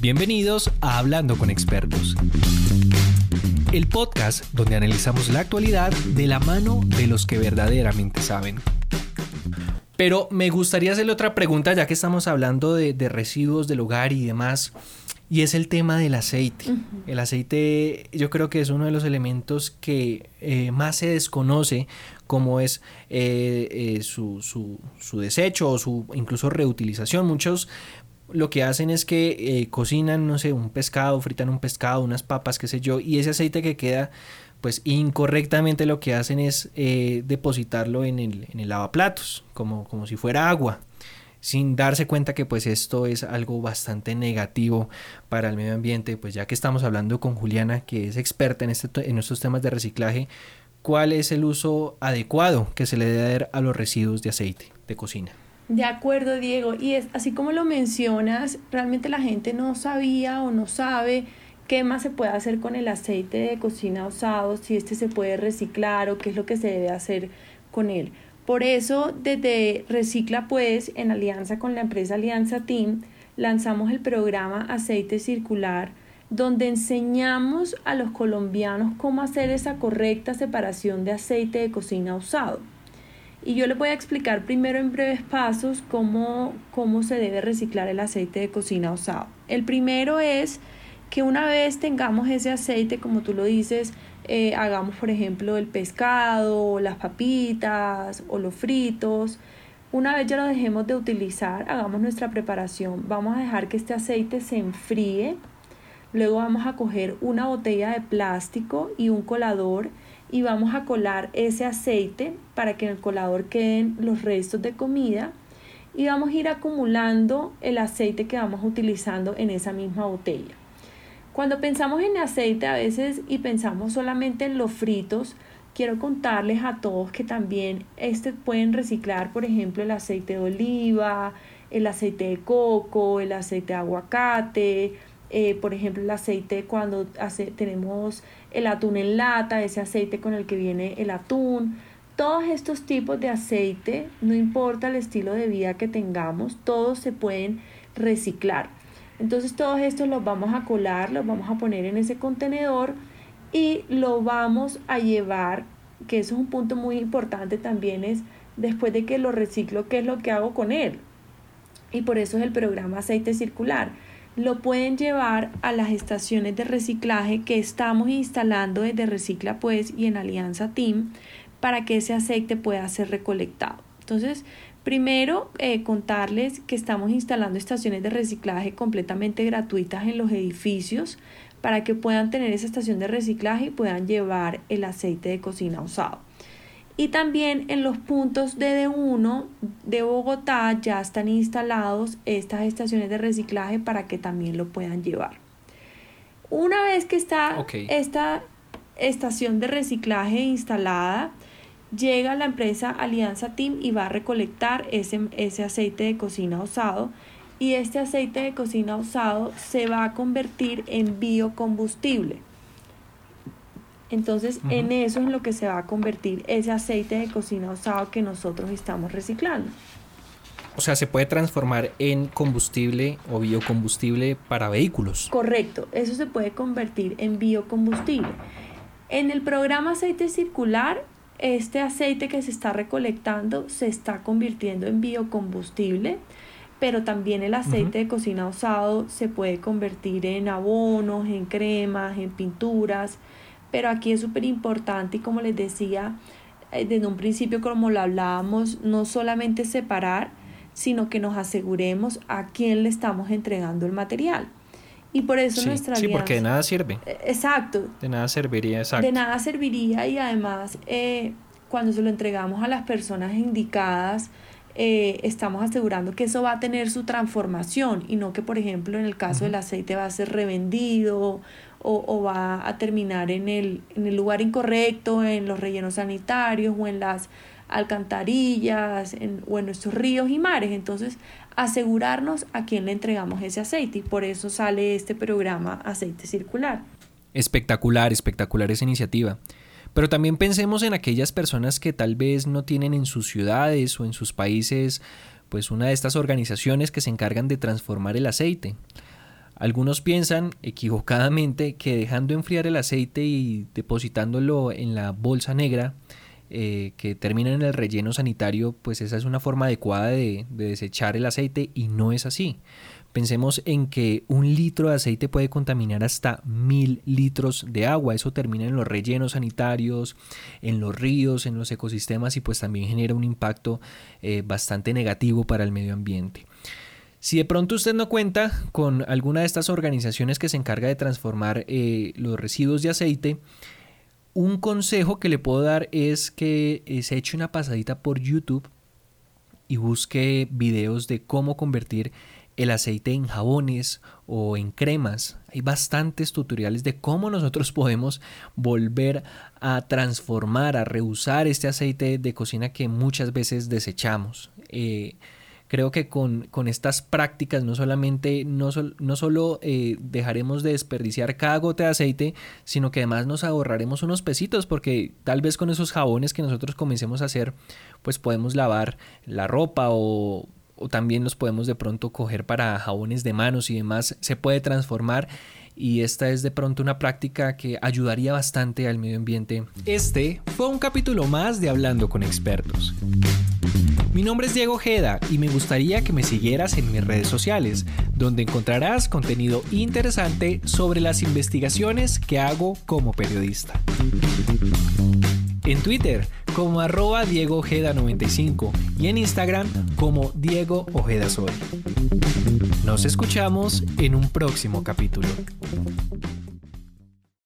Bienvenidos a Hablando con Expertos, el podcast donde analizamos la actualidad de la mano de los que verdaderamente saben. Pero me gustaría hacerle otra pregunta ya que estamos hablando de, residuos del hogar y demás. Y es el tema del aceite. El aceite yo creo que es uno de los elementos que eh, más se desconoce como es eh, eh, su, su, su, desecho o su incluso reutilización. Muchos lo que hacen es que eh, cocinan, no sé, un pescado, fritan un pescado, unas papas, qué sé yo, y ese aceite que queda, pues incorrectamente lo que hacen es eh, depositarlo en el, en el lavaplatos, como, como si fuera agua sin darse cuenta que pues esto es algo bastante negativo para el medio ambiente, pues ya que estamos hablando con Juliana, que es experta en, este, en estos temas de reciclaje, ¿cuál es el uso adecuado que se le debe dar a los residuos de aceite de cocina? De acuerdo, Diego. Y es así como lo mencionas, realmente la gente no sabía o no sabe qué más se puede hacer con el aceite de cocina usado, si este se puede reciclar o qué es lo que se debe hacer con él. Por eso, desde Recicla Pues, en alianza con la empresa Alianza Team, lanzamos el programa Aceite Circular, donde enseñamos a los colombianos cómo hacer esa correcta separación de aceite de cocina usado. Y yo les voy a explicar primero en breves pasos cómo, cómo se debe reciclar el aceite de cocina usado. El primero es que una vez tengamos ese aceite, como tú lo dices, eh, hagamos por ejemplo el pescado, las papitas o los fritos. Una vez ya lo dejemos de utilizar, hagamos nuestra preparación. Vamos a dejar que este aceite se enfríe. Luego vamos a coger una botella de plástico y un colador y vamos a colar ese aceite para que en el colador queden los restos de comida y vamos a ir acumulando el aceite que vamos utilizando en esa misma botella. Cuando pensamos en aceite a veces y pensamos solamente en los fritos, quiero contarles a todos que también este pueden reciclar, por ejemplo, el aceite de oliva, el aceite de coco, el aceite de aguacate, eh, por ejemplo, el aceite cuando hace, tenemos el atún en lata, ese aceite con el que viene el atún. Todos estos tipos de aceite, no importa el estilo de vida que tengamos, todos se pueden reciclar. Entonces todos estos los vamos a colar, los vamos a poner en ese contenedor y lo vamos a llevar, que eso es un punto muy importante también, es después de que lo reciclo, ¿qué es lo que hago con él? Y por eso es el programa aceite circular lo pueden llevar a las estaciones de reciclaje que estamos instalando desde Recicla Pues y en Alianza Team para que ese aceite pueda ser recolectado. Entonces, primero eh, contarles que estamos instalando estaciones de reciclaje completamente gratuitas en los edificios para que puedan tener esa estación de reciclaje y puedan llevar el aceite de cocina usado. Y también en los puntos de D1 de Bogotá ya están instalados estas estaciones de reciclaje para que también lo puedan llevar. Una vez que está esta estación de reciclaje instalada, llega la empresa Alianza Team y va a recolectar ese, ese aceite de cocina usado y este aceite de cocina usado se va a convertir en biocombustible. Entonces, en eso es en lo que se va a convertir ese aceite de cocina usado que nosotros estamos reciclando. O sea, se puede transformar en combustible o biocombustible para vehículos. Correcto, eso se puede convertir en biocombustible. En el programa aceite circular, este aceite que se está recolectando se está convirtiendo en biocombustible, pero también el aceite de cocina usado se puede convertir en abonos, en cremas, en pinturas pero aquí es súper importante y como les decía, eh, desde un principio como lo hablábamos, no solamente separar, sino que nos aseguremos a quién le estamos entregando el material. Y por eso nuestra Sí, porque de nada sirve. Eh, exacto. De nada serviría, exacto. De nada serviría y además eh, cuando se lo entregamos a las personas indicadas, estamos asegurando que eso va a tener su transformación y no que, por ejemplo, en el caso del aceite va a ser revendido o, va a terminar en el, en el lugar incorrecto, en los rellenos sanitarios o en las alcantarillas o en nuestros ríos y mares. Entonces, asegurarnos a quién le entregamos ese aceite y por eso sale este programa Aceite Circular. Espectacular, espectacular esa iniciativa. Pero también pensemos en aquellas personas que tal vez no tienen en sus ciudades o en sus países pues una de estas organizaciones que se encargan de transformar el aceite. Algunos piensan equivocadamente que dejando enfriar el aceite y depositándolo en la bolsa negra eh, que termina en el relleno sanitario, pues esa es una forma adecuada de, de desechar el aceite y no es así. Pensemos en que un litro de aceite puede contaminar hasta mil litros de agua. Eso termina en los rellenos sanitarios, en los ríos, en los ecosistemas y pues también genera un impacto eh, bastante negativo para el medio ambiente. Si de pronto usted no cuenta con alguna de estas organizaciones que se encarga de transformar eh, los residuos de aceite, un consejo que le puedo dar es que eh, se eche una pasadita por YouTube y busque videos de cómo convertir el aceite en jabones o en cremas. Hay bastantes tutoriales de cómo nosotros podemos volver a transformar, a reusar este aceite de cocina que muchas veces desechamos. Eh, creo que con, estas prácticas no solamente, no, no solo eh, dejaremos de desperdiciar cada gota de aceite, sino que además nos ahorraremos unos pesitos porque tal vez con esos jabones que nosotros comencemos a hacer, pues podemos lavar la ropa o o también los podemos de pronto coger para jabones de manos y demás, se puede transformar y esta es de pronto una práctica que ayudaría bastante al medio ambiente. Este fue un capítulo más de Hablando con expertos. Mi nombre es Diego Ojeda y me gustaría que me siguieras en mis redes sociales, donde encontrarás contenido interesante sobre las investigaciones que hago como periodista. En Twitter como arroba Diego Ojeda 95 y en Instagram como Diego Ojeda Sol. Nos escuchamos en un próximo capítulo.